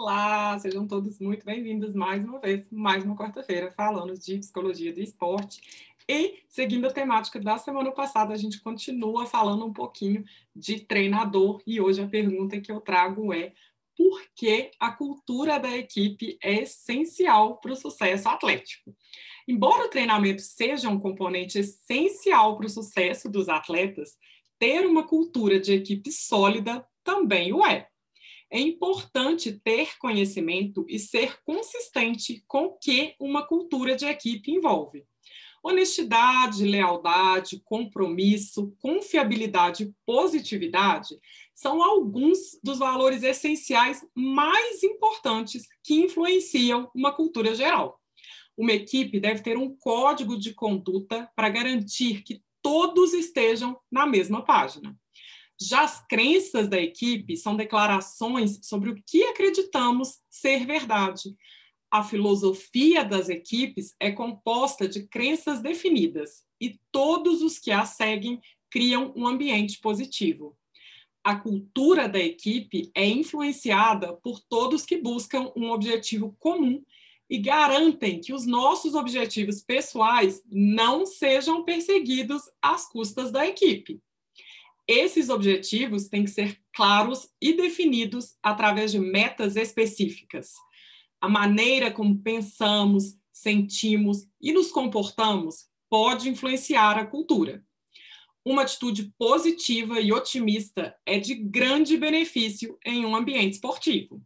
Olá, sejam todos muito bem-vindos mais uma vez, mais uma quarta-feira, falando de psicologia do esporte. E, seguindo a temática da semana passada, a gente continua falando um pouquinho de treinador. E hoje a pergunta que eu trago é: por que a cultura da equipe é essencial para o sucesso atlético? Embora o treinamento seja um componente essencial para o sucesso dos atletas, ter uma cultura de equipe sólida também o é é importante ter conhecimento e ser consistente com o que uma cultura de equipe envolve. Honestidade, lealdade, compromisso, confiabilidade e positividade são alguns dos valores essenciais mais importantes que influenciam uma cultura geral. Uma equipe deve ter um código de conduta para garantir que todos estejam na mesma página. Já as crenças da equipe são declarações sobre o que acreditamos ser verdade. A filosofia das equipes é composta de crenças definidas e todos os que a seguem criam um ambiente positivo. A cultura da equipe é influenciada por todos que buscam um objetivo comum e garantem que os nossos objetivos pessoais não sejam perseguidos às custas da equipe. Esses objetivos têm que ser claros e definidos através de metas específicas. A maneira como pensamos, sentimos e nos comportamos pode influenciar a cultura. Uma atitude positiva e otimista é de grande benefício em um ambiente esportivo.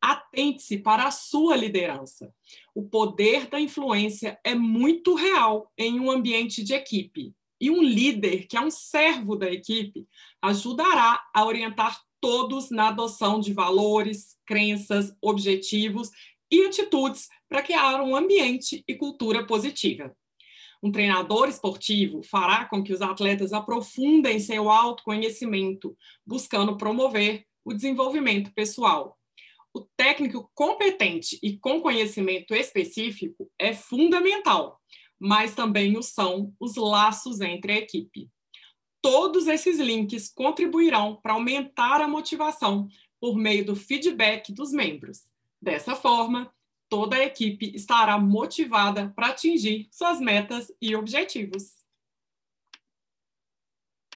Atente-se para a sua liderança. O poder da influência é muito real em um ambiente de equipe. E um líder, que é um servo da equipe, ajudará a orientar todos na adoção de valores, crenças, objetivos e atitudes para criar um ambiente e cultura positiva. Um treinador esportivo fará com que os atletas aprofundem seu autoconhecimento, buscando promover o desenvolvimento pessoal. O técnico competente e com conhecimento específico é fundamental mas também o são os laços entre a equipe. Todos esses links contribuirão para aumentar a motivação por meio do feedback dos membros. Dessa forma, toda a equipe estará motivada para atingir suas metas e objetivos.